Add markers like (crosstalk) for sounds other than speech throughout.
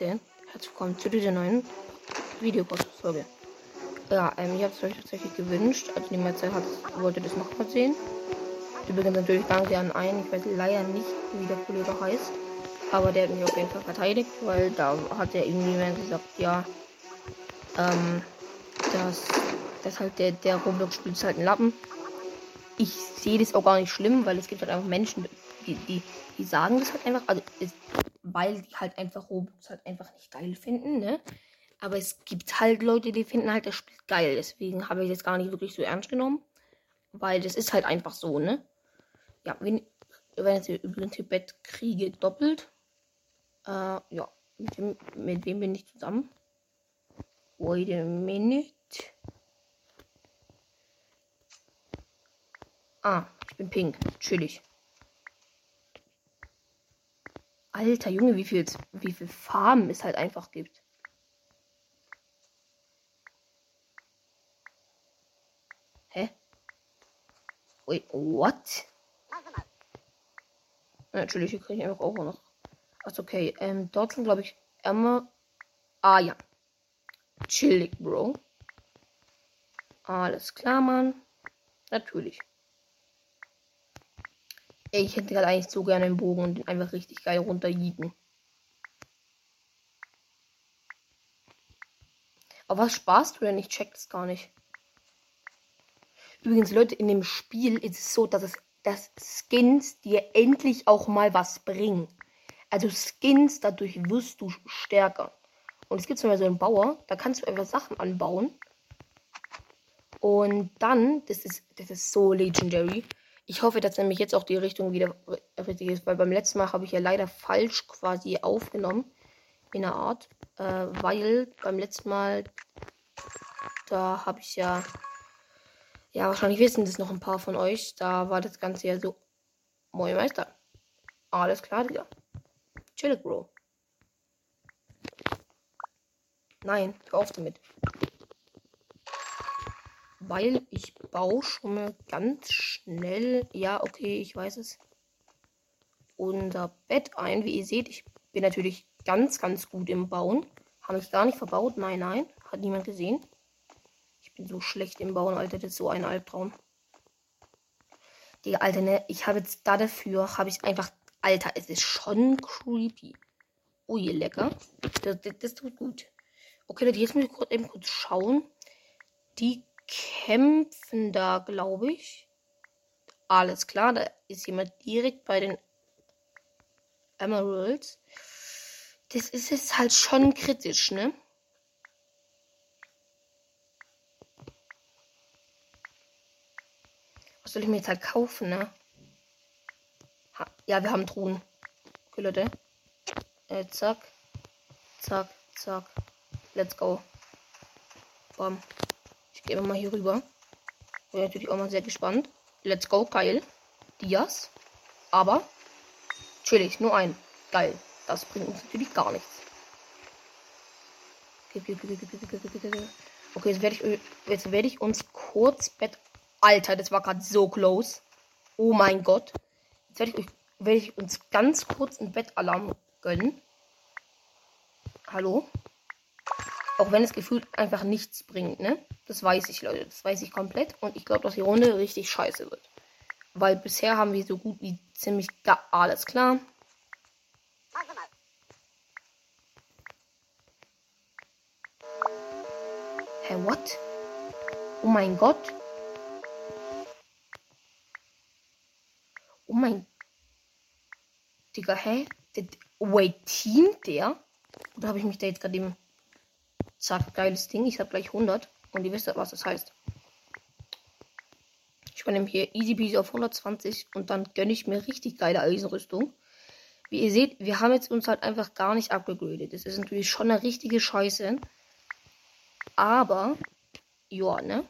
Herzlich willkommen zu dieser neuen Videopodcast-Folge. Ja, ähm, ich habe es euch tatsächlich gewünscht. Also niemand hat, wollte das nochmal sehen. Übrigens natürlich danke an einen. Ich weiß leider nicht, wie der Kollege heißt. Aber der hat mich auf jeden Fall verteidigt, weil da hat er irgendjemand gesagt, ja, ähm, dass, dass halt der, der Roblox spielt halt ein Lappen. Ich sehe das auch gar nicht schlimm, weil es gibt halt einfach Menschen, die, die, die sagen das halt einfach, also es, weil die halt einfach Roblox halt einfach nicht geil finden, ne? Aber es gibt halt Leute, die finden halt das Spiel geil. Deswegen habe ich das gar nicht wirklich so ernst genommen. Weil das ist halt einfach so, ne? Ja, wenn, wenn jetzt übrigens hier Bett kriege, doppelt. Äh, ja. Mit wem, mit wem bin ich zusammen? Wait a minute. Ah, ich bin pink. Chillig. Alter Junge, wie viel, wie viel Farben es halt einfach gibt. Hä? Wait, what? Natürlich, hier kriege ich einfach auch noch. Achso, okay. Ähm, dort sind, glaube ich, Emma. Ah, ja. Chillig, Bro. Alles klar, Mann. Natürlich. Ich hätte gerade eigentlich so gerne einen Bogen und den einfach richtig geil runterjieten. Aber was sparst du denn? Ich check das gar nicht. Übrigens, Leute, in dem Spiel ist es so, dass es dass Skins dir endlich auch mal was bringen. Also Skins, dadurch wirst du stärker. Und es gibt zum Beispiel so einen Bauer, da kannst du einfach Sachen anbauen. Und dann, das ist, das ist so legendary. Ich hoffe, dass nämlich jetzt auch die Richtung wieder richtig ist, weil beim letzten Mal habe ich ja leider falsch quasi aufgenommen. In einer Art. Äh, weil beim letzten Mal, da habe ich ja ja, wahrscheinlich wissen das noch ein paar von euch. Da war das Ganze ja so. Moin Meister. Alles klar, Digga. Chillig, Bro. Nein, hör auf damit. Weil ich baue schon mal ganz schnell. Ja, okay, ich weiß es. Unser Bett ein. Wie ihr seht, ich bin natürlich ganz, ganz gut im Bauen. Habe ich gar nicht verbaut. Nein, nein. Hat niemand gesehen bin so schlecht im Bauen, Alter. Das ist so ein Albtraum. Digga, Alter, ne? Ich habe jetzt da dafür, habe ich einfach. Alter, es ist schon creepy. Ui, lecker. Das, das, das tut gut. Okay, jetzt muss ich kurz, eben kurz schauen. Die kämpfen da, glaube ich. Alles klar, da ist jemand direkt bei den Emeralds. Das ist jetzt halt schon kritisch, ne? Was soll ich mir jetzt halt kaufen, ne? Ha ja, wir haben Truhen. Okay, Leute. Äh, zack. Zack, zack. Let's go. Bam. Ich gehe mal hier rüber. Bin natürlich auch mal sehr gespannt. Let's go, geil. Dias. Aber chillig, nur ein. Geil. Das bringt uns natürlich gar nichts. Okay, jetzt werde ich, jetzt werde ich uns kurz Bett Alter, das war gerade so close. Oh mein Gott. Jetzt werde ich, werd ich uns ganz kurz einen Bettalarm gönnen. Hallo? Auch wenn es gefühlt einfach nichts bringt, ne? Das weiß ich, Leute. Das weiß ich komplett. Und ich glaube, dass die Runde richtig scheiße wird. Weil bisher haben wir so gut wie ziemlich gar alles klar. Hä, hey, what? Oh mein Gott. Oh mein. Digga, hä? Wait, Team der? Oder habe ich mich da jetzt gerade eben. Zack, geiles Ding. Ich habe gleich 100. Und ihr wisst, was das heißt. Ich war hier easy peasy auf 120. Und dann gönne ich mir richtig geile Eisenrüstung. Wie ihr seht, wir haben jetzt uns halt einfach gar nicht abgegradet. Das ist natürlich schon eine richtige Scheiße. Aber, ja, ne?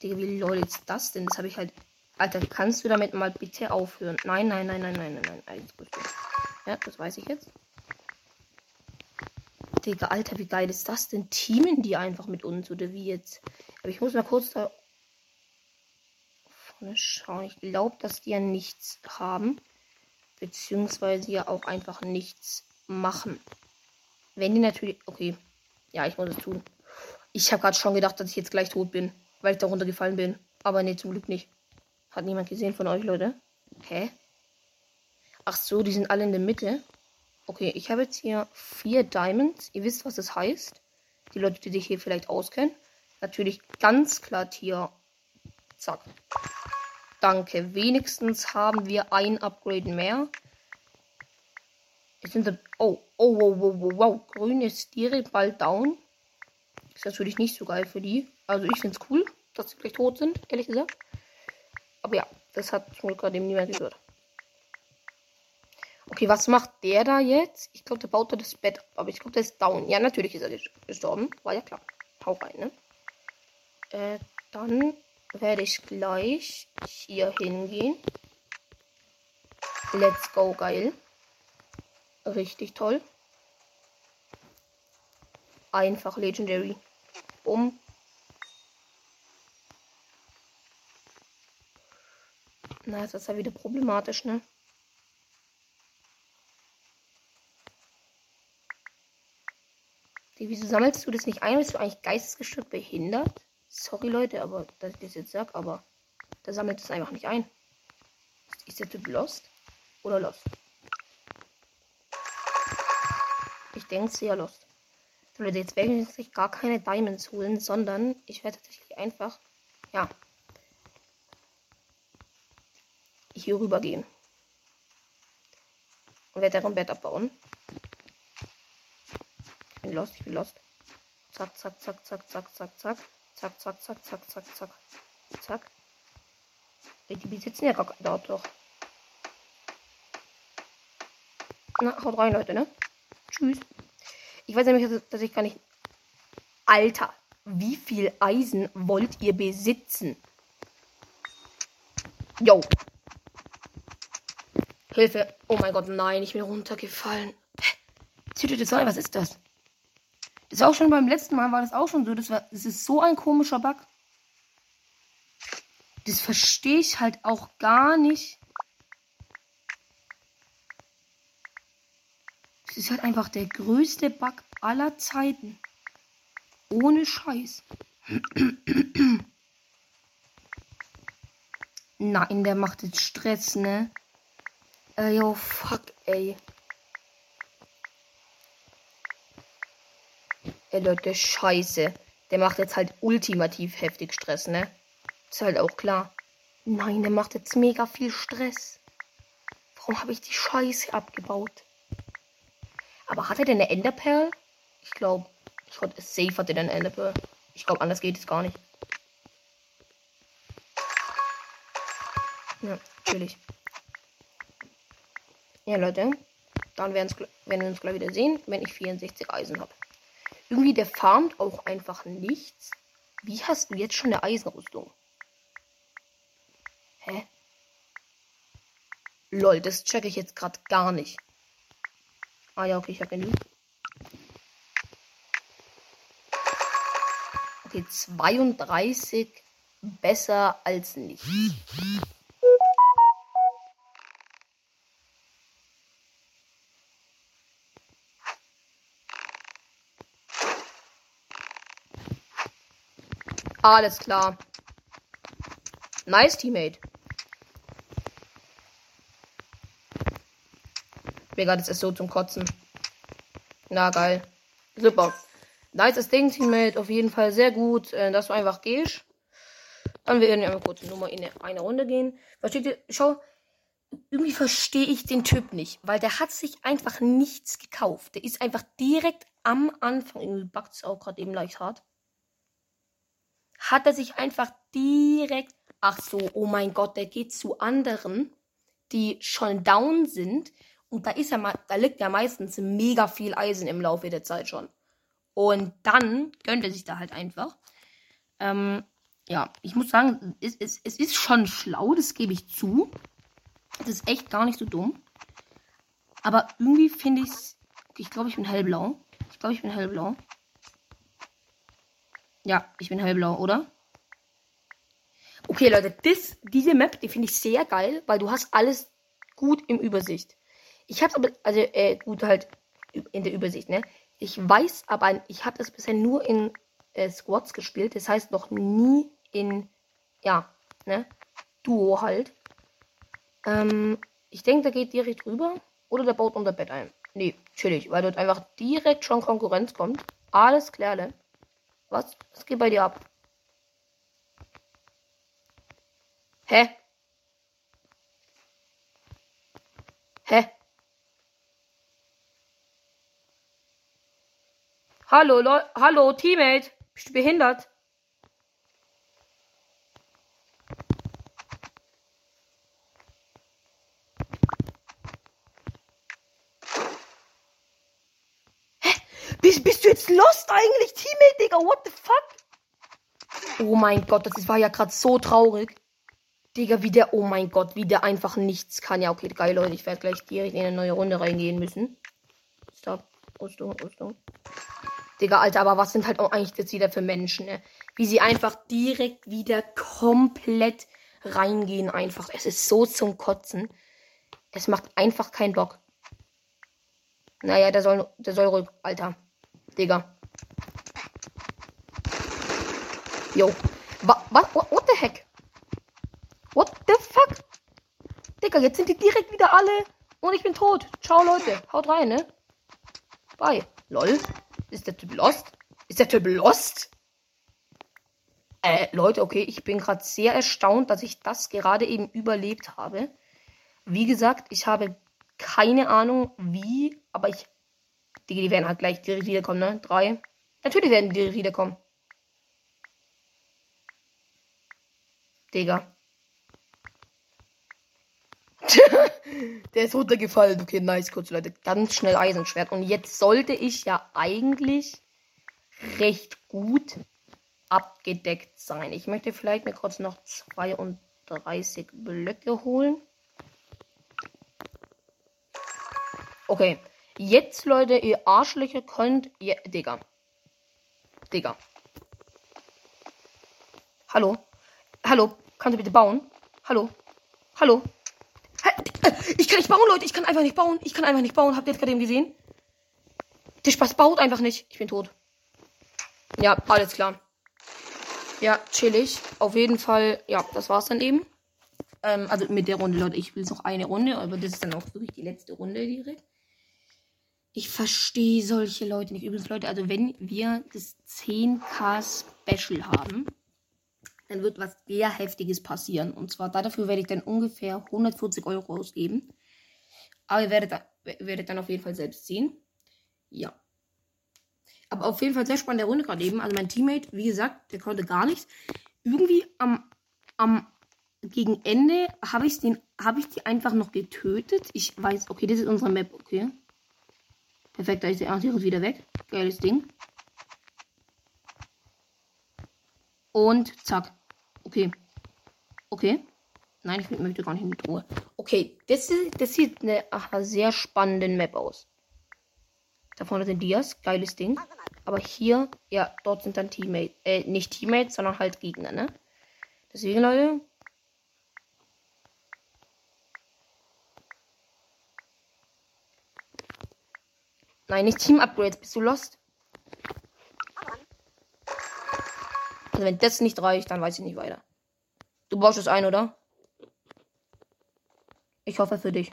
Digga, wie lol ist das denn? Das habe ich halt Alter, kannst du damit mal bitte aufhören? Nein, nein, nein, nein, nein, nein, nein. Ja, das weiß ich jetzt. Digga, Alter, wie geil ist das denn? Teamen die einfach mit uns oder wie jetzt? Aber ich muss mal kurz da vorne schauen. Ich glaube, dass die ja nichts haben. Beziehungsweise ja auch einfach nichts machen. Wenn die natürlich. Okay. Ja, ich muss es tun. Ich habe gerade schon gedacht, dass ich jetzt gleich tot bin, weil ich da runtergefallen bin. Aber nee, zum Glück nicht. Hat niemand gesehen von euch, Leute? Hä? Ach so, die sind alle in der Mitte. Okay, ich habe jetzt hier vier Diamonds. Ihr wisst, was das heißt. Die Leute, die sich hier vielleicht auskennen. Natürlich ganz klar Tier. Zack. Danke. Wenigstens haben wir ein Upgrade mehr. Jetzt sind sie. Oh, oh, wow, wow, wow, wow. Grüne Stiere bald down. Ist natürlich nicht so geil für die. Also ich finde es cool, dass sie gleich tot sind, ehrlich gesagt. Aber ja, das hat Glück gerade eben niemand gehört. Okay, was macht der da jetzt? Ich glaube, der baut da das Bett ab. Aber ich glaube, der ist down. Ja, natürlich ist er gestorben. War ja klar. Hau rein, ne? Äh, dann werde ich gleich hier hingehen. Let's go, geil. Richtig toll. Einfach Legendary. Um. Na, das ist ja wieder problematisch, ne? Wieso sammelst du das nicht ein? Bist du eigentlich geistesgestört behindert? Sorry, Leute, aber dass ich das jetzt sag, aber der sammelt es einfach nicht ein. Ist der Typ lost? Oder lost? Ich denke sehr lost. So, Leute, jetzt werde ich jetzt gar keine Diamonds holen, sondern ich werde tatsächlich einfach, ja, hier rüber gehen. Und werde deren Bett abbauen bin lost, ich bin lost. Zack, zack, zack, zack, zack, zack, zack. Zack, zack, zack, zack, zack, zack. Zack. Die besitzen ja gar dort doch. Na, haut rein, Leute, ne? Tschüss. Ich weiß nämlich, dass ich gar nicht. Alter, wie viel Eisen wollt ihr besitzen? Yo. Hilfe. Oh mein Gott, nein, ich bin runtergefallen. Zündete Sonne, was ist das? Das ist auch schon beim letzten Mal war das auch schon so. Das, war, das ist so ein komischer Bug. Das verstehe ich halt auch gar nicht. Das ist halt einfach der größte Bug aller Zeiten. Ohne Scheiß. (clears throat) Nein, der macht jetzt Stress, ne? Äh, yo, fuck, ey. Ey Leute, scheiße. Der macht jetzt halt ultimativ heftig Stress, ne? Ist halt auch klar. Nein, der macht jetzt mega viel Stress. Warum habe ich die Scheiße abgebaut? Aber hat er denn eine Enderpearl? Ich glaube, ich glaube, safe hat er eine Enderpearl. Ich glaube, anders geht es gar nicht. Ja, natürlich. Ja, Leute. Dann werden wir uns gleich wieder sehen, wenn ich 64 Eisen habe. Irgendwie, der farmt auch einfach nichts. Wie hast du jetzt schon eine Eisenrüstung? Hä? Lol, das checke ich jetzt gerade gar nicht. Ah ja, okay, ich habe genug. Okay, 32 besser als nicht. Alles klar. Nice, Teammate. Mega, das ist so zum Kotzen. Na, geil. Super. Nice Ding, Teammate. Auf jeden Fall sehr gut, äh, dass du einfach gehst. Dann werden wir einmal kurz Nummer in eine Runde gehen. Versteht ihr? Schau, irgendwie verstehe ich den Typ nicht, weil der hat sich einfach nichts gekauft. Der ist einfach direkt am Anfang, irgendwie backt es auch gerade eben leicht hart hat er sich einfach direkt, ach so, oh mein Gott, der geht zu anderen, die schon down sind. Und da ist ja da liegt ja meistens mega viel Eisen im Laufe der Zeit schon. Und dann gönnt er sich da halt einfach. Ähm, ja, ich muss sagen, es, es, es ist schon schlau, das gebe ich zu. Das ist echt gar nicht so dumm. Aber irgendwie finde ich es. Ich glaube, ich bin hellblau. Ich glaube, ich bin hellblau. Ja, ich bin hellblau, oder? Okay, Leute, das, diese Map, die finde ich sehr geil, weil du hast alles gut im Übersicht. Ich habe aber, also, äh, gut halt, in der Übersicht, ne? Ich weiß aber, ich habe das bisher nur in äh, Squads gespielt. Das heißt noch nie in, ja, ne? Duo halt. Ähm, ich denke, der geht direkt rüber. Oder der baut unser Bett ein. Nee, chillig, weil dort einfach direkt schon Konkurrenz kommt. Alles klar, ne? Was? Was geht bei dir ab? Hä? Hä? Hallo, Leu Hallo, Teammate. Bist du behindert? Bist, bist du jetzt lost eigentlich, Digga? What the fuck? Oh mein Gott, das war ja gerade so traurig. Digga, wie der, oh mein Gott, wie der einfach nichts kann. Ja, okay, geil, Leute. Ich werde gleich direkt in eine neue Runde reingehen müssen. Stop. Rüstung, Rüstung. Digga, Alter, aber was sind halt auch eigentlich jetzt wieder für Menschen, ne? Wie sie einfach direkt wieder komplett reingehen, einfach. Es ist so zum Kotzen. Es macht einfach keinen Bock. Naja, der soll, der soll ruhig, Alter. Digga. Yo. Wa was? What, the heck? What the fuck? Digga, jetzt sind die direkt wieder alle. Und ich bin tot. Ciao, Leute. Haut rein, ne? Bye. Lol. Ist der Typ lost? Ist der Typ lost? Äh, Leute, okay, ich bin gerade sehr erstaunt, dass ich das gerade eben überlebt habe. Wie gesagt, ich habe keine Ahnung wie, aber ich die, die werden halt gleich direkt wiederkommen, ne? Drei. Natürlich werden die direkt wiederkommen. Digga. (laughs) Der ist runtergefallen. Okay, nice, kurz Leute. Ganz schnell Eisenschwert. Und jetzt sollte ich ja eigentlich recht gut abgedeckt sein. Ich möchte vielleicht mir kurz noch 32 Blöcke holen. Okay. Jetzt, Leute, ihr Arschlöcher könnt ihr. Digga. Digga. Hallo? Hallo? Kannst du bitte bauen? Hallo? Hallo? Ich kann nicht bauen, Leute. Ich kann einfach nicht bauen. Ich kann einfach nicht bauen. Habt ihr jetzt gerade eben gesehen? Der Spaß baut einfach nicht. Ich bin tot. Ja, alles klar. Ja, chillig. Auf jeden Fall, ja, das war's dann eben. Ähm, also mit der Runde, Leute. Ich will noch eine Runde, aber das ist dann auch wirklich die letzte Runde direkt. Ich verstehe solche Leute nicht. Übrigens, Leute, also wenn wir das 10k Special haben, dann wird was sehr Heftiges passieren. Und zwar dafür werde ich dann ungefähr 140 Euro ausgeben. Aber ihr werdet, werdet dann auf jeden Fall selbst sehen. Ja. Aber auf jeden Fall sehr spannende Runde gerade eben. Also mein Teammate, wie gesagt, der konnte gar nichts. Irgendwie am, am gegen Ende habe ich den, habe ich die einfach noch getötet. Ich weiß, okay, das ist unsere Map, okay. Perfekt, da ist der Antivirus wieder weg. Geiles Ding. Und zack. Okay. Okay. Nein, ich möchte gar nicht mit Ruhe. Okay, das, ist, das sieht eine ach, sehr spannende Map aus. Da vorne sind Dias, geiles Ding. Aber hier, ja, dort sind dann Teammates. Äh, nicht Teammates, sondern halt Gegner, ne? Deswegen, Leute, Nein, nicht Team Upgrades. Bist du lost? Also wenn das nicht reicht, dann weiß ich nicht weiter. Du baust es ein, oder? Ich hoffe für dich.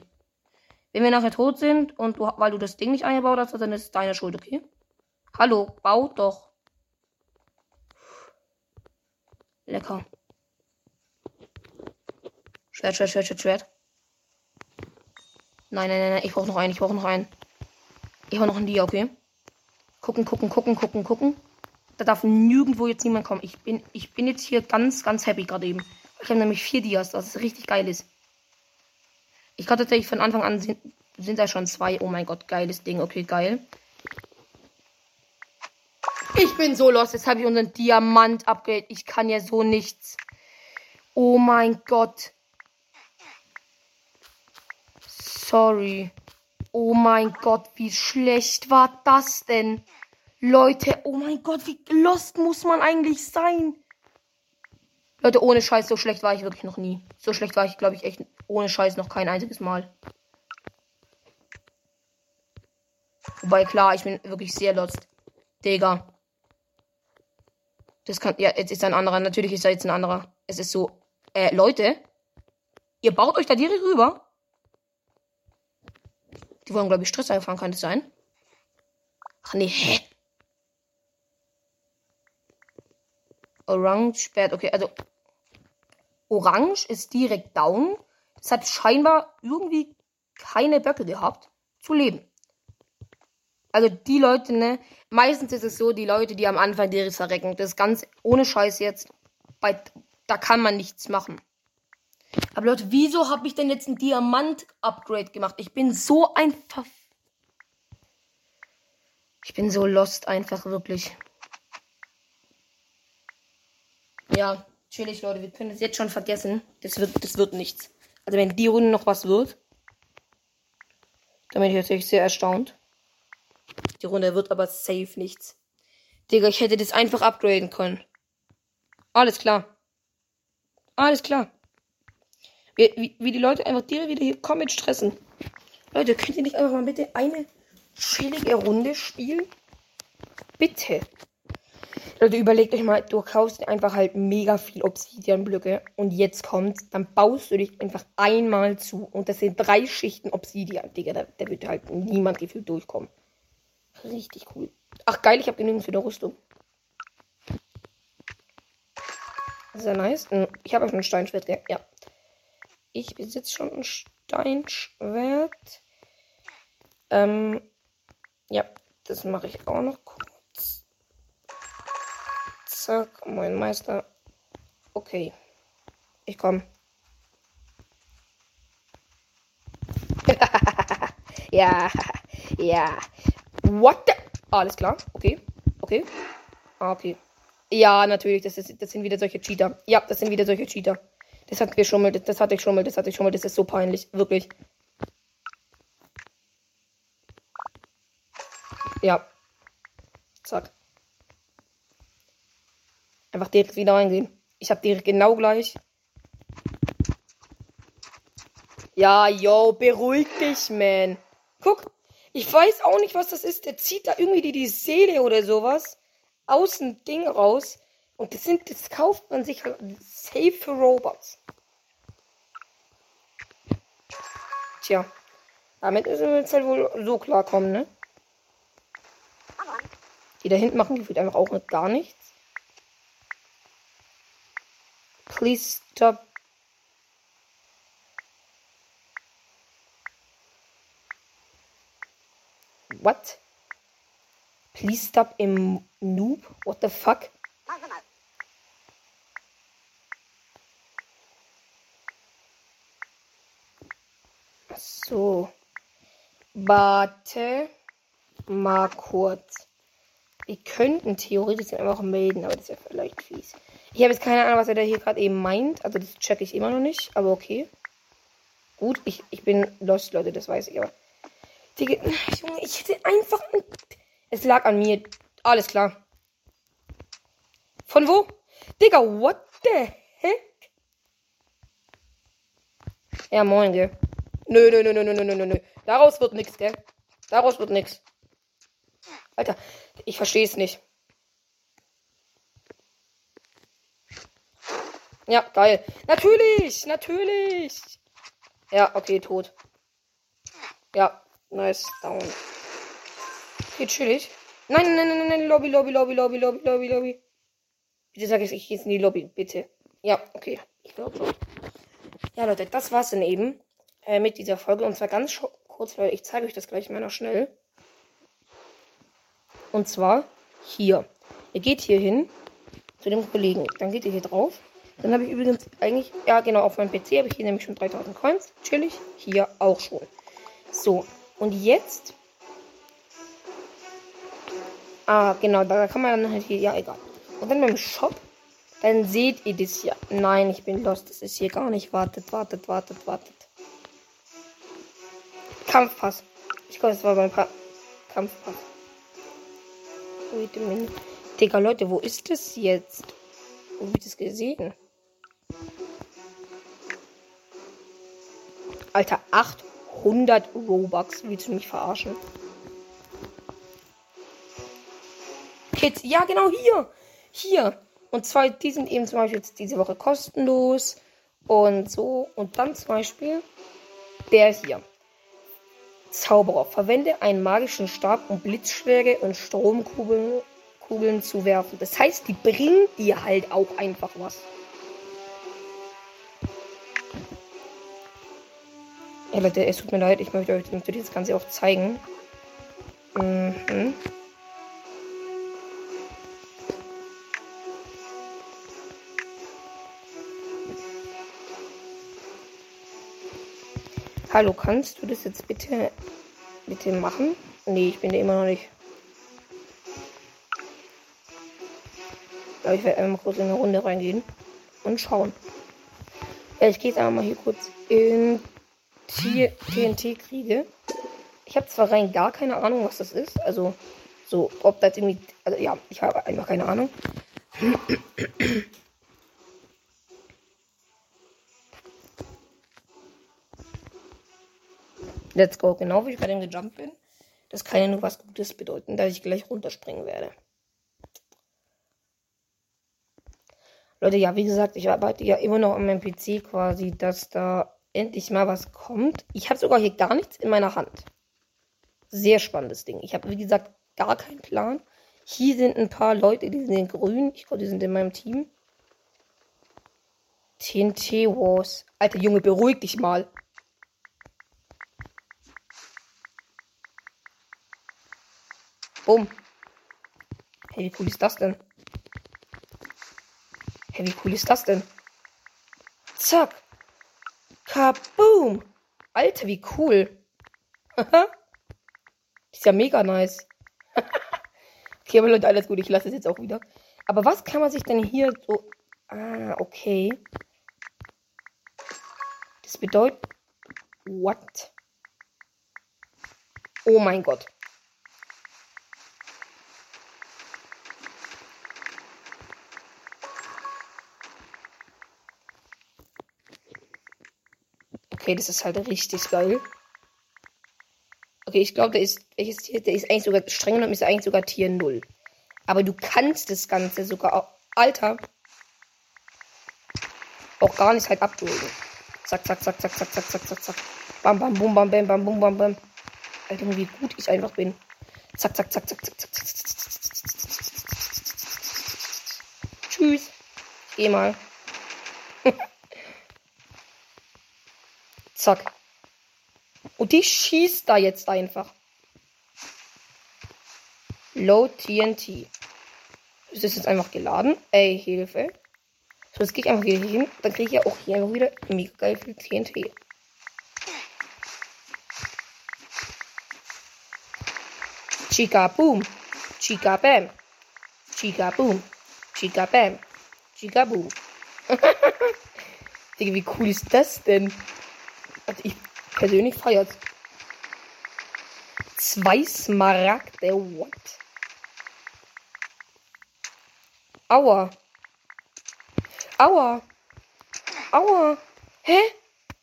Wenn wir nachher tot sind und du, weil du das Ding nicht eingebaut hast, dann ist es deine Schuld, okay? Hallo, bau doch. Lecker. Schwert, Schwert, Schwert, Schwert, Schwert. Nein, nein, nein, nein, ich brauche noch einen, ich brauche noch einen. Ich habe noch ein Dia, okay. Gucken, gucken, gucken, gucken, gucken. Da darf nirgendwo jetzt niemand kommen. Ich bin, ich bin jetzt hier ganz, ganz happy gerade eben. Ich habe nämlich vier Dias, ist richtig geil ist. Ich glaube tatsächlich von Anfang an sind, sind da schon zwei. Oh mein Gott, geiles Ding. Okay, geil. Ich bin so los. Jetzt habe ich unseren Diamant-Upgrade. Ich kann ja so nichts. Oh mein Gott. Sorry. Oh mein Gott, wie schlecht war das denn? Leute, oh mein Gott, wie lost muss man eigentlich sein? Leute, ohne Scheiß, so schlecht war ich wirklich noch nie. So schlecht war ich, glaube ich, echt ohne Scheiß noch kein einziges Mal. Wobei, klar, ich bin wirklich sehr lost. Digga. Das kann. Ja, jetzt ist ein anderer. Natürlich ist er jetzt ein anderer. Es ist so. Äh, Leute. Ihr baut euch da direkt rüber. Die wollen, glaube ich, Stress einfahren, kann das sein? Ach nee, hä? Orange, Bad, okay, also. Orange ist direkt down. Es hat scheinbar irgendwie keine Böcke gehabt zu leben. Also die Leute, ne, meistens ist es so, die Leute, die am Anfang direkt verrecken, das ganz ohne Scheiß jetzt, bei, da kann man nichts machen. Aber Leute, wieso habe ich denn jetzt ein Diamant-Upgrade gemacht? Ich bin so einfach. Ich bin so lost, einfach wirklich. Ja, chillig, Leute. Wir können es jetzt schon vergessen. Das wird, das wird nichts. Also wenn die Runde noch was wird, dann bin ich natürlich sehr erstaunt. Die Runde wird aber safe nichts. Digga, ich hätte das einfach upgraden können. Alles klar. Alles klar. Wie, wie, wie die Leute einfach direkt wieder hier kommen mit stressen. Leute, könnt ihr nicht einfach mal bitte eine chillige Runde spielen? Bitte. Leute, überlegt euch mal, du kaufst einfach halt mega viel Obsidian-Blöcke und jetzt kommt, dann baust du dich einfach einmal zu und das sind drei Schichten Obsidian, Digga, da, da wird halt niemand gefühlt durchkommen. Richtig cool. Ach geil, ich habe genügend für eine Rüstung. Sehr nice. Hm, ich habe auch schon ein Steinschwert, ja. Ich besitze schon ein Steinschwert. Ähm, ja, das mache ich auch noch. Zack, mein Meister. Okay. Ich komme. (laughs) ja, (laughs) ja. What the? Alles klar. Okay. Okay. Ah, okay. Ja, natürlich. Das, ist, das sind wieder solche Cheater. Ja, das sind wieder solche Cheater. Das hat geschummelt. Das hatte ich schon mal. Das hatte ich schon mal. Das ist so peinlich. Wirklich. Ja. Zack. Einfach direkt wieder reingehen. Ich habe direkt genau gleich. Ja, yo, beruhig dich, man. Guck, ich weiß auch nicht, was das ist. Der zieht da irgendwie die, die Seele oder sowas aus dem Ding raus. Und das sind, das kauft man sich halt safe für Robots. Tja, damit müssen wir jetzt halt wohl so klarkommen, ne? Die da hinten machen gefühlt einfach auch mit gar nichts. Please stop. What? Please stop im Noob? What the fuck? So. Warte mal kurz. Wir könnten theoretisch einfach melden, aber das ist ja vielleicht fies. Ich habe jetzt keine Ahnung, was er da hier gerade eben meint. Also das checke ich immer noch nicht, aber okay. Gut, ich, ich bin lost, Leute, das weiß ich aber. Digga, (laughs) Junge, ich hätte einfach. Es lag an mir. Alles klar. Von wo? Digga, what the heck? Ja, moin, gell. Nö, nö, nö, nö, nö, nö, nö, nö. Daraus wird nichts, gell. Daraus wird nichts. Alter, ich verstehe es nicht. Ja, geil. Natürlich, natürlich. Ja, okay, tot. Ja, nice, down. Okay, chillig. Nein, nein, nein, nein, Lobby, Lobby, Lobby, Lobby, Lobby, Lobby, Lobby. Bitte sag ich, ich gehe in die Lobby, bitte. Ja, okay. Ich glaube schon. Ja, Leute, das war's dann eben äh, mit dieser Folge. Und zwar ganz kurz, weil ich zeige euch das gleich mal noch schnell. Und zwar hier. Ihr geht hier hin zu dem Kollegen. Dann geht ihr hier drauf. Dann habe ich übrigens eigentlich, ja genau, auf meinem PC habe ich hier nämlich schon 3000 Coins. Chillig. Hier auch schon. So, und jetzt. Ah, genau, da kann man dann halt hier, ja, egal. Und dann beim Shop, dann seht ihr das hier. Nein, ich bin lost, das ist hier gar nicht. Wartet, wartet, wartet, wartet. Kampfpass. Ich glaube, das war beim pa Kampfpass. Wait a minute. Digga, Leute, wo ist das jetzt? Wo hab ich das gesehen? Alter, 800 Robux. Willst du mich verarschen? Kids, ja, genau hier. Hier. Und zwar, die sind eben zum Beispiel jetzt diese Woche kostenlos. Und so. Und dann zum Beispiel der hier. Zauberer. Verwende einen magischen Stab, um Blitzschläge und Stromkugeln Kugeln zu werfen. Das heißt, die bringen dir halt auch einfach was. Ja, Leute, es tut mir leid, ich möchte euch natürlich das Ganze auch zeigen. Mhm. Hallo, kannst du das jetzt bitte bitte machen? Nee, ich bin da immer noch nicht. Aber ich werde einmal kurz in eine Runde reingehen und schauen. Ja, ich gehe jetzt einmal mal hier kurz in TNT-Kriege. Ich habe zwar rein gar keine Ahnung, was das ist. Also, so, ob das irgendwie. Also, ja, ich habe einfach keine Ahnung. Let's go. Genau wie ich bei dem gejumpt bin. Das kann ja nur was Gutes bedeuten, dass ich gleich runterspringen werde. Leute, ja, wie gesagt, ich arbeite ja immer noch an meinem PC quasi, dass da endlich mal was kommt. Ich habe sogar hier gar nichts in meiner Hand. Sehr spannendes Ding. Ich habe, wie gesagt, gar keinen Plan. Hier sind ein paar Leute, die sind grün. Ich glaube, die sind in meinem Team. TNT Wars. Alter Junge, beruhig dich mal. Bumm. Hey, wie cool ist das denn? Hey, wie cool ist das denn? Zack. Kaboom. Alter, wie cool. ist ja mega nice. (laughs) okay, aber Leute, alles gut. Ich lasse es jetzt auch wieder. Aber was kann man sich denn hier so... Ah, okay. Das bedeutet... What? Oh mein Gott. Okay, das ist halt richtig geil. Okay, ich glaube, der ist, welches Tier? Der ist eigentlich sogar streng genommen ist eigentlich sogar Tier 0. Aber du kannst das Ganze sogar auch, Alter, auch gar nicht halt abdrücken. Zack, zack, zack, zack, zack, zack, zack, zack, zack. Bam, bam, bum, bam, bam, bam, bum, bam, bam. Alter, wie gut ich einfach bin. Zack, zack, zack, zack, zack, zack, zack, zack, Tschüss. Ich geh mal. Zack. Und die schießt da jetzt einfach. Low TNT. Das ist jetzt einfach geladen. Ey, Hilfe. So, jetzt gehe ich einfach hier hin. Dann kriege ich ja auch hier wieder mega geil viel TNT. Chica Boom. Chica Bam. Chica Boom. Chica Bam. Chica Boom. (laughs) Digga, wie cool ist das denn? Also ich persönlich feiert. Zwei Smaragde, what? Aua. Aua. Aua. Hä?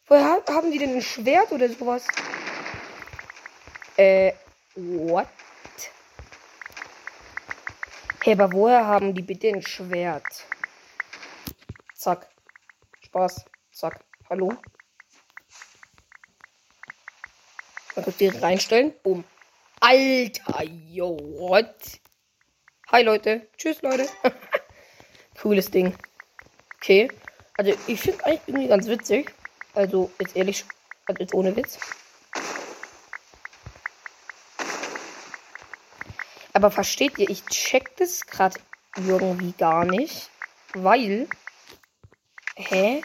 Woher haben die denn ein Schwert oder sowas? Äh, what? Hä, hey, aber woher haben die bitte ein Schwert? Zack. Spaß. Zack. Hallo? Mal kurz die reinstellen. Boom. Alter, yo, what? Hi, Leute. Tschüss, Leute. (laughs) Cooles Ding. Okay. Also, ich finde eigentlich irgendwie ganz witzig. Also, jetzt ehrlich, also jetzt ohne Witz. Aber versteht ihr, ich check das gerade irgendwie gar nicht. Weil. Hä?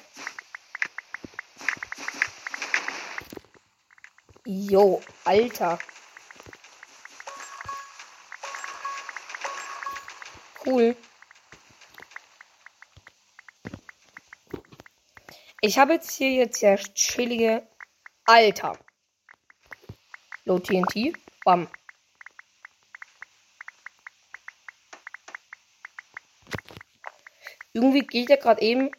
Jo, Alter. Cool. Ich habe jetzt hier jetzt ja chillige Alter. Low TNT. Bam. Irgendwie geht er gerade eben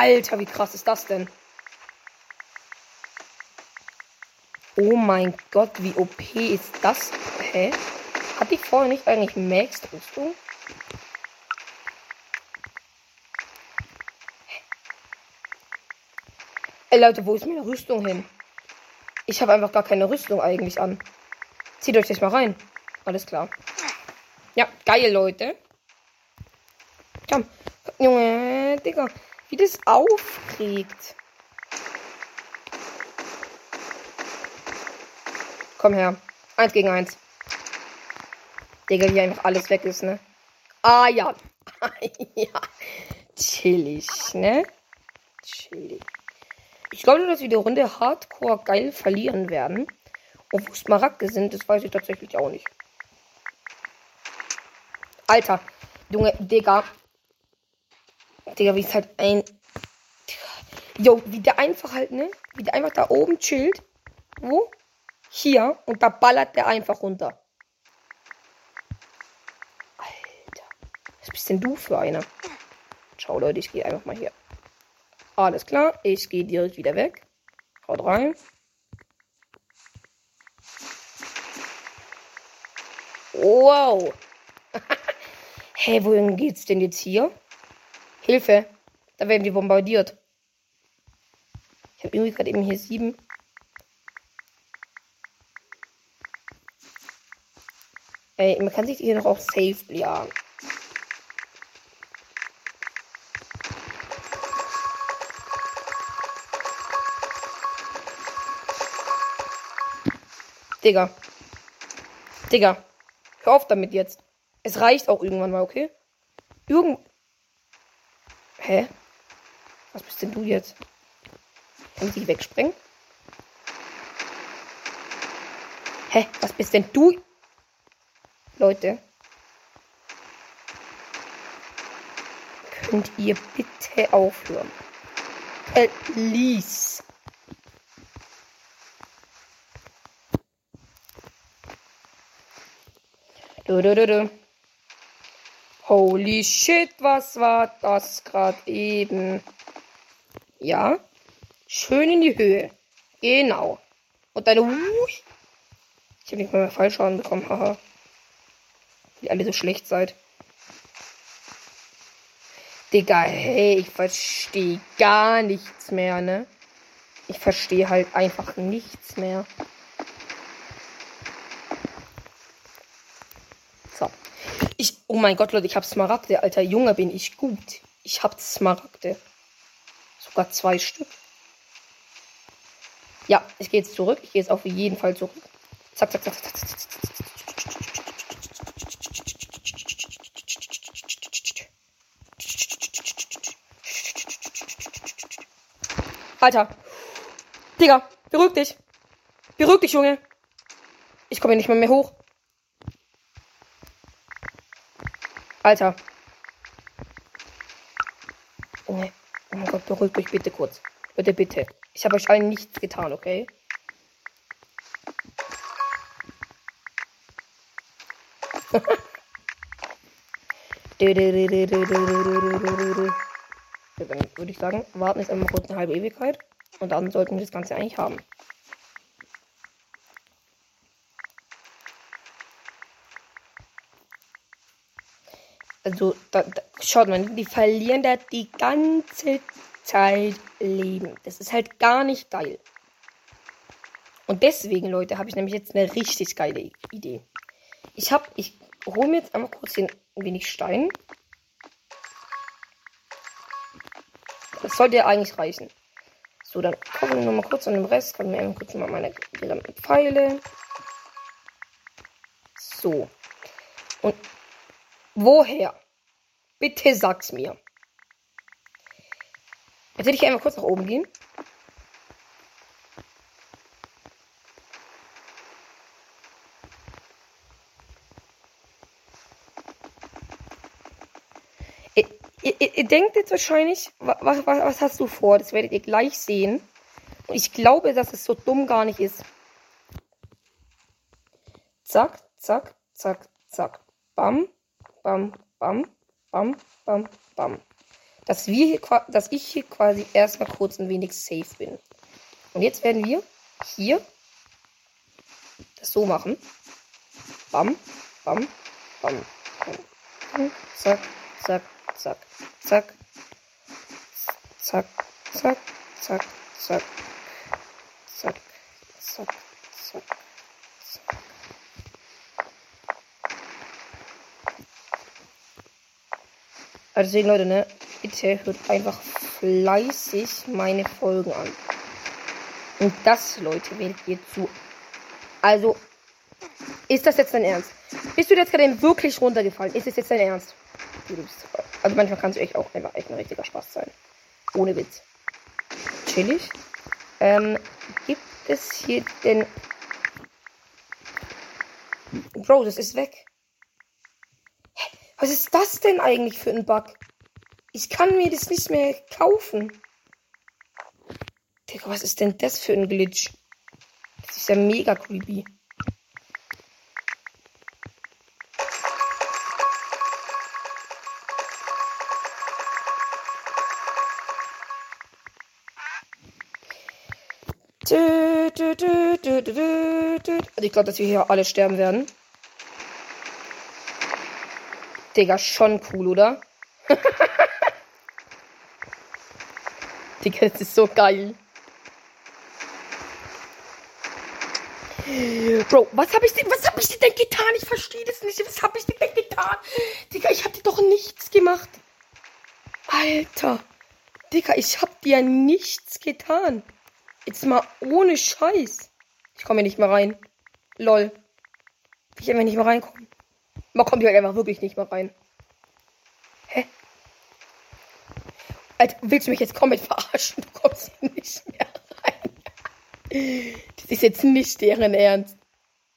Alter, wie krass ist das denn? Oh mein Gott, wie OP ist das? Hä? Hatte ich vorher nicht eigentlich Max-Rüstung? Ey Leute, wo ist meine Rüstung hin? Ich habe einfach gar keine Rüstung eigentlich an. Zieht euch das mal rein. Alles klar. Ja, geil, Leute. Komm. Junge, Digga. Wie das aufkriegt. Komm her. Eins gegen eins. Digga, wie einfach alles weg ist, ne? Ah, ja. (laughs) ja. Chillig, ne? Chillig. Ich glaube, dass wir die Runde Hardcore geil verlieren werden. Und wo Smaragde sind, das weiß ich tatsächlich auch nicht. Alter, Junge, Digga. Digga, wie es halt ein. Jo, wie der einfach halt, ne? Wie der einfach da oben chillt. Wo? Hier. Und da ballert der einfach runter. Alter. Was bist denn du für einer? Ciao, Leute, ich gehe einfach mal hier. Alles klar, ich gehe direkt wieder weg. Haut rein. Wow. (laughs) hey, wohin geht's denn jetzt hier? Hilfe. Da werden wir bombardiert. Ich habe irgendwie gerade eben hier sieben. Ey, man kann sich hier doch auch safe jagen. Digga. Digga. Hör auf damit jetzt. Es reicht auch irgendwann mal, okay? Irgend. Hä? Was bist denn du jetzt? Kann ich wegspringen? Hä? Was bist denn du? Leute. Könnt ihr bitte aufhören? Please. Du, du, du, Holy shit, was war das gerade eben? Ja. Schön in die Höhe. Genau. Und dann. Ich habe nicht mal mehr Fallschaden bekommen, haha. Wie alle so schlecht seid. Digga, hey, ich verstehe gar nichts mehr, ne? Ich verstehe halt einfach nichts mehr. Oh mein Gott, Leute, ich habe Smaragde. Alter Junge, bin ich gut. Ich habe Smaragde. Sogar zwei Stück. Ja, ich gehe jetzt zurück. Ich gehe jetzt auf jeden Fall zurück. Zack, zack, zack, zack, zack, zack. Alter. Digga, beruhig dich. Beruhig dich, Junge. Ich komme hier nicht mehr, mehr hoch. Alter. Oh, oh mein Gott, beruhigt euch bitte kurz. Bitte, bitte. Ich habe euch allen nichts getan, okay? dann würde ich sagen, warten jetzt einmal kurz eine halbe Ewigkeit. Und dann sollten wir das Ganze eigentlich haben. Also, da, da, schaut mal, die verlieren da die ganze Zeit Leben. Das ist halt gar nicht geil. Und deswegen, Leute, habe ich nämlich jetzt eine richtig geile Idee. Ich habe, ich hole mir jetzt einmal kurz den, ein wenig Stein. Das sollte ja eigentlich reichen. So, dann kommen wir nochmal kurz an den Rest. Kann mir einmal kurz mal meine Pfeile. So. Und Woher? Bitte sag's mir. Jetzt will ich einmal kurz nach oben gehen. Ihr, ihr, ihr, denkt jetzt wahrscheinlich, was, was, was hast du vor? Das werdet ihr gleich sehen. Und ich glaube, dass es so dumm gar nicht ist. Zack, zack, zack, zack. Bam, bam, bam, bam, bam, bam. Dass, wir hier, dass ich hier quasi erstmal kurz ein wenig safe bin. Und jetzt werden wir hier Das so machen. Bam, bam, bam, bam. Zack, zack, zack, zack. Zack, zack, zack, zack. Zack, zack, zack, zack. Also deswegen, Leute, ne? Bitte hört einfach fleißig meine Folgen an. Und das, Leute, werdet ihr zu. Also, ist das jetzt dein Ernst? Bist du jetzt gerade wirklich runtergefallen? Ist es jetzt dein Ernst? Also manchmal kann es echt auch einfach echt ein richtiger Spaß sein. Ohne Witz. Chillig. Ähm, gibt es hier denn. Bro, das ist weg. Was ist das denn eigentlich für ein Bug? Ich kann mir das nicht mehr kaufen. Digga, was ist denn das für ein Glitch? Das ist ja mega creepy. Also ich glaube, dass wir hier alle sterben werden. Digga, schon cool, oder? (laughs) Digga, das ist so geil. Bro, was habe ich denn, was habe ich denn getan? Ich verstehe das nicht. Was habe ich denn getan? Digga, ich habe dir doch nichts gemacht. Alter. Digga, ich habe dir nichts getan. Jetzt mal ohne Scheiß. Ich komme hier nicht mehr rein. Lol. Ich einfach nicht mehr reinkommen. Man kommt hier einfach wirklich nicht mehr rein. Hä? Alter, willst du mich jetzt komplett verarschen? Du kommst hier nicht mehr rein. Das ist jetzt nicht deren Ernst.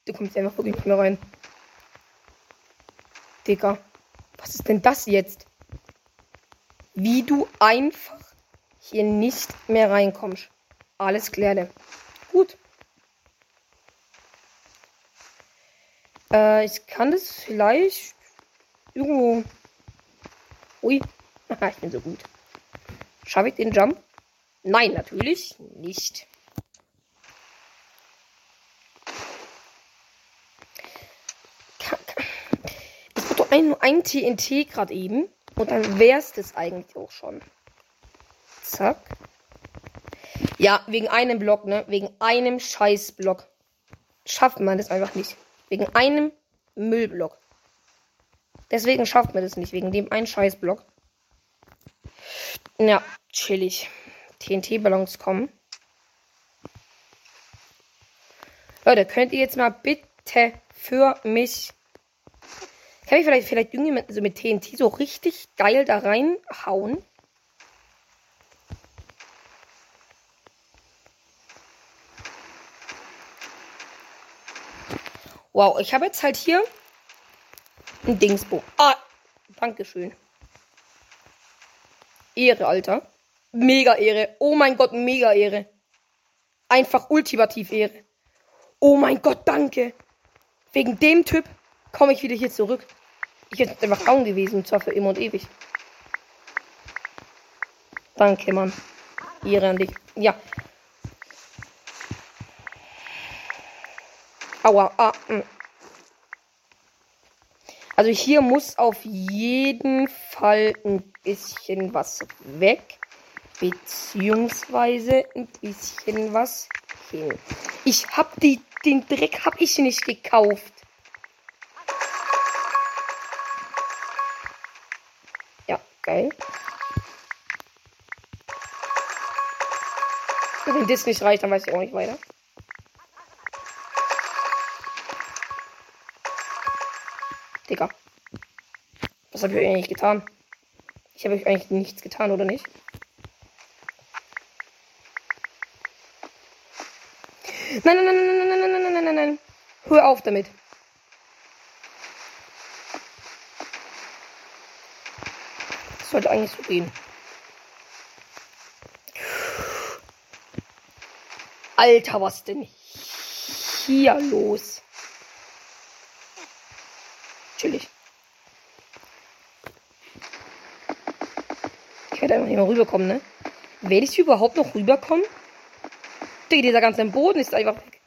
Du kommst einfach wirklich nicht mehr rein. Digga. Was ist denn das jetzt? Wie du einfach hier nicht mehr reinkommst. Alles klar. Gut. Äh, ich kann das vielleicht irgendwo. Ui. (laughs) ich bin so gut. Schaffe ich den Jump? Nein, natürlich nicht. Wird doch ein, ein TNT gerade eben. Und dann wäre es das eigentlich auch schon. Zack. Ja, wegen einem Block, ne? Wegen einem Scheißblock. Schafft man das einfach nicht. Wegen einem Müllblock. Deswegen schafft man das nicht. Wegen dem einen Scheißblock. Ja, chillig. TNT-Ballons kommen. Leute, könnt ihr jetzt mal bitte für mich. Kann ich vielleicht, vielleicht irgendjemand so mit TNT so richtig geil da reinhauen? Wow, ich habe jetzt halt hier ein Dingsbo. Ah, Dankeschön. Ehre, Alter. Mega Ehre. Oh mein Gott, mega Ehre. Einfach ultimativ Ehre. Oh mein Gott, danke. Wegen dem Typ komme ich wieder hier zurück. Ich bin einfach down gewesen, und zwar für immer und ewig. Danke, Mann. Ehre an dich. Ja, Aua. Ah, hm. also hier muss auf jeden Fall ein bisschen was weg. Beziehungsweise ein bisschen was hin. Ich hab die, den Dreck hab ich nicht gekauft. Ja, geil. Wenn das nicht reicht, dann weiß ich auch nicht weiter. Digga. Was habe ich euch eigentlich getan? Ich habe euch eigentlich nichts getan, oder nicht? Nein, nein, nein, nein, nein, nein, nein, nein, nein, nein. Hör auf damit. Das sollte eigentlich so gehen. Alter, was denn hier los? chillig. Ich werde einfach nicht mehr rüberkommen, ne? Werde ich überhaupt noch rüberkommen? Digga, dieser ganze Boden ist einfach weg.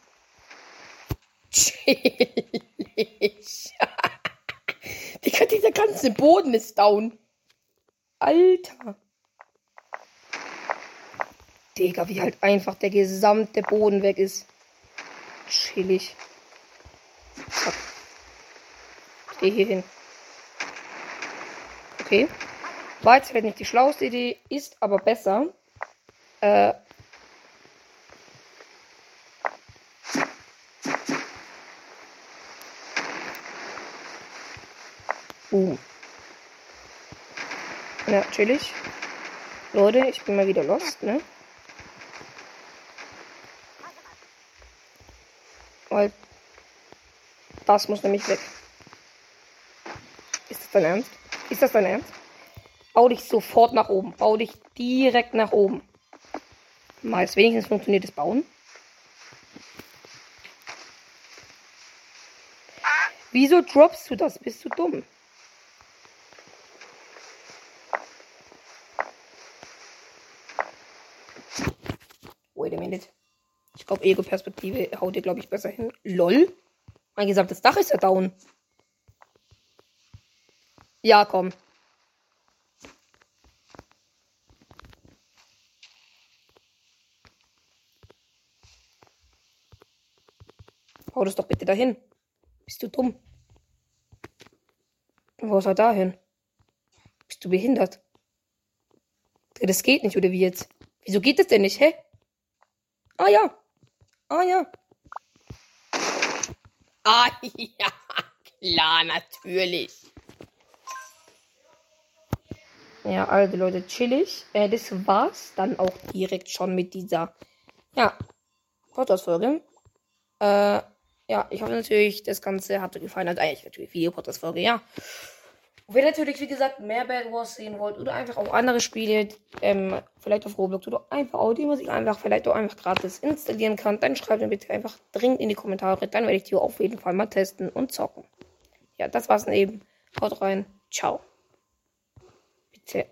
(laughs) Digga, dieser ganze Boden ist down. Alter. Digga, wie halt einfach der gesamte Boden weg ist. Chillig. Zack. Geh hier hin. Okay. War jetzt vielleicht nicht die schlauste Idee, ist aber besser. Äh. Ja, chillig. Leute, ich bin mal wieder lost, ne? Weil das muss nämlich weg. Ist das dein Ernst? Ist das dein Ernst? Bau dich sofort nach oben. Bau dich direkt nach oben. Meist wenigstens funktioniert das Bauen. Wieso droppst du das? Bist du dumm? Wait a minute. Ich glaube, Ego-Perspektive haut dir, glaube ich, besser hin. LOL? Mein gesamtes Dach ist ja down. Ja, komm. Hau das doch bitte dahin. Bist du dumm? Wo soll da hin? Bist du behindert? Das geht nicht, oder wie jetzt? Wieso geht das denn nicht, hä? Ah ja. Ah ja. (laughs) Ah ja, klar, natürlich. Ja, also Leute, chillig. Äh, das war's dann auch direkt schon mit dieser, ja, Podcast-Folge. Äh, ja, ich hoffe natürlich, das Ganze hat euch gefallen. Also eigentlich natürlich Video-Podcast-Folge, ja. Und wenn ihr natürlich, wie gesagt, mehr Bad Wars sehen wollt oder einfach auch andere Spiele, ähm, vielleicht auf Roblox oder einfach sich einfach vielleicht auch einfach gratis installieren kann, dann schreibt mir bitte einfach dringend in die Kommentare. Dann werde ich die auf jeden Fall mal testen und zocken. Ja, das war's dann eben. Haut rein. Ciao. Bitte